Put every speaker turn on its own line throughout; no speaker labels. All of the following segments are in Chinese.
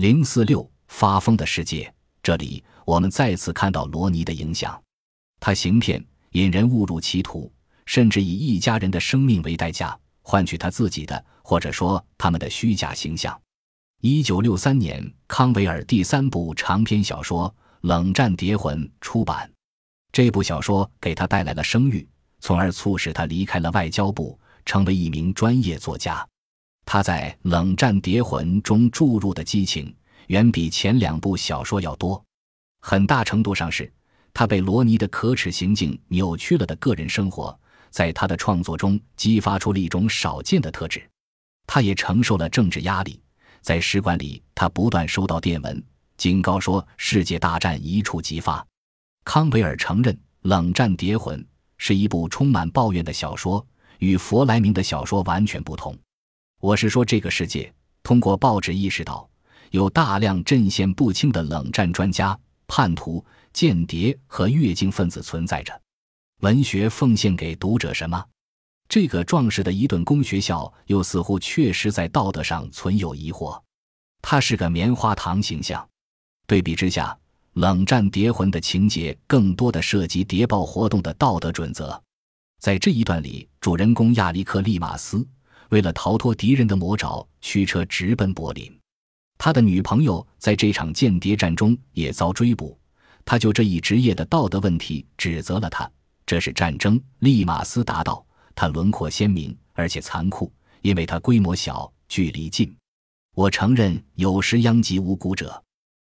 零四六发疯的世界，这里我们再次看到罗尼的影响。他行骗，引人误入歧途，甚至以一家人的生命为代价，换取他自己的，或者说他们的虚假形象。一九六三年，康维尔第三部长篇小说《冷战谍魂》出版。这部小说给他带来了声誉，从而促使他离开了外交部，成为一名专业作家。他在《冷战谍魂》中注入的激情，远比前两部小说要多。很大程度上是他被罗尼的可耻行径扭曲了的个人生活，在他的创作中激发出了一种少见的特质。他也承受了政治压力，在使馆里，他不断收到电文，警告说世界大战一触即发。康维尔承认，《冷战谍魂》是一部充满抱怨的小说，与弗莱明的小说完全不同。我是说，这个世界通过报纸意识到，有大量阵线不清的冷战专家、叛徒、间谍和越境分子存在着。文学奉献给读者什么？这个壮实的伊顿公学校又似乎确实在道德上存有疑惑。它是个棉花糖形象。对比之下，《冷战谍魂》的情节更多的涉及谍报活动的道德准则。在这一段里，主人公亚历克·利马斯。为了逃脱敌人的魔爪，驱车直奔柏林。他的女朋友在这场间谍战中也遭追捕。他就这一职业的道德问题指责了他。这是战争，利马斯答道。他轮廓鲜明，而且残酷，因为他规模小，距离近。我承认有时殃及无辜者，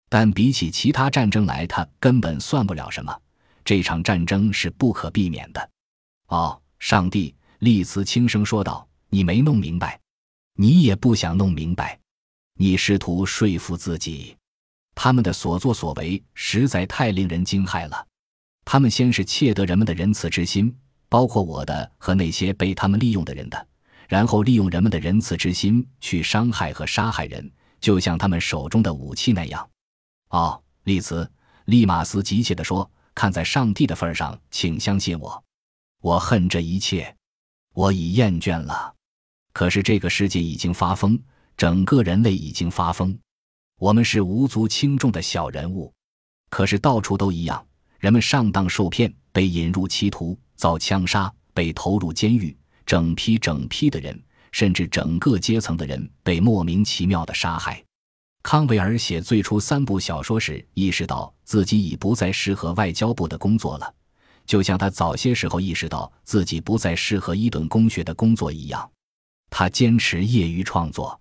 但比起其他战争来，他根本算不了什么。这场战争是不可避免的。哦，上帝！利兹轻声说道。你没弄明白，你也不想弄明白，你试图说服自己，他们的所作所为实在太令人惊骇了。他们先是窃得人们的仁慈之心，包括我的和那些被他们利用的人的，然后利用人们的仁慈之心去伤害和杀害人，就像他们手中的武器那样。哦，利兹，利马斯急切地说：“看在上帝的份上，请相信我，我恨这一切，我已厌倦了。”可是这个世界已经发疯，整个人类已经发疯。我们是无足轻重的小人物，可是到处都一样，人们上当受骗，被引入歧途，遭枪杀，被投入监狱。整批整批的人，甚至整个阶层的人，被莫名其妙的杀害。康维尔写最初三部小说时，意识到自己已不再适合外交部的工作了，就像他早些时候意识到自己不再适合伊顿公学的工作一样。他坚持业余创作，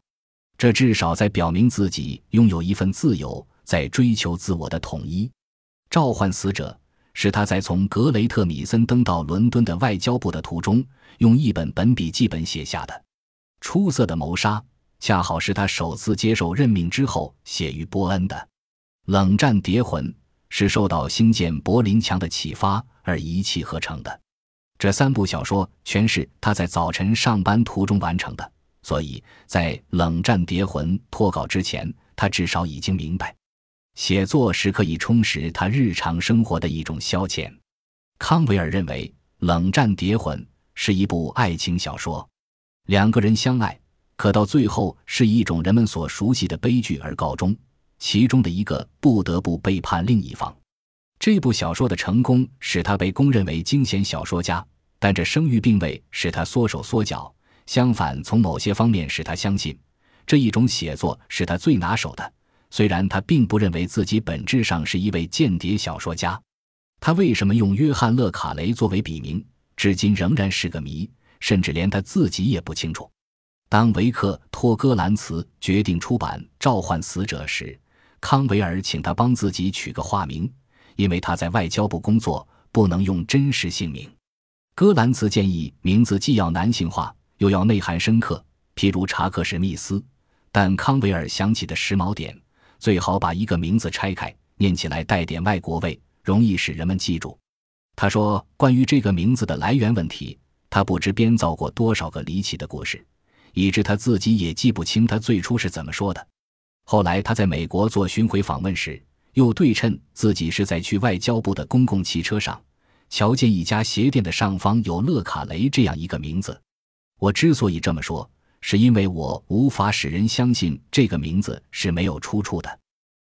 这至少在表明自己拥有一份自由，在追求自我的统一。召唤死者是他在从格雷特米森登到伦敦的外交部的途中，用一本本笔记本写下的。出色的谋杀恰好是他首次接受任命之后写于波恩的。冷战谍魂是受到兴建柏林墙的启发而一气呵成的。这三部小说全是他在早晨上班途中完成的，所以在《冷战谍魂》脱稿之前，他至少已经明白，写作是可以充实他日常生活的一种消遣。康维尔认为，《冷战谍魂》是一部爱情小说，两个人相爱，可到最后是一种人们所熟悉的悲剧而告终，其中的一个不得不背叛另一方。这部小说的成功使他被公认为惊险小说家，但这声誉并未使他缩手缩脚。相反，从某些方面使他相信，这一种写作是他最拿手的。虽然他并不认为自己本质上是一位间谍小说家，他为什么用约翰·勒卡雷作为笔名，至今仍然是个谜，甚至连他自己也不清楚。当维克托·戈兰茨决定出版《召唤死者》时，康维尔请他帮自己取个化名。因为他在外交部工作，不能用真实姓名。戈兰茨建议名字既要男性化，又要内涵深刻，譬如查克·史密斯。但康维尔想起的时髦点，最好把一个名字拆开，念起来带点外国味，容易使人们记住。他说，关于这个名字的来源问题，他不知编造过多少个离奇的故事，以致他自己也记不清他最初是怎么说的。后来他在美国做巡回访问时。又对称自己是在去外交部的公共汽车上，瞧见一家鞋店的上方有勒卡雷这样一个名字。我之所以这么说，是因为我无法使人相信这个名字是没有出处的。